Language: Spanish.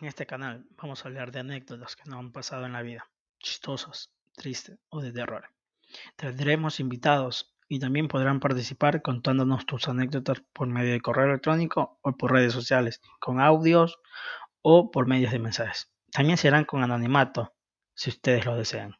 En este canal vamos a hablar de anécdotas que nos han pasado en la vida, chistosas, tristes o de terror. Tendremos invitados y también podrán participar contándonos tus anécdotas por medio de correo electrónico o por redes sociales, con audios o por medios de mensajes. También serán con anonimato, si ustedes lo desean.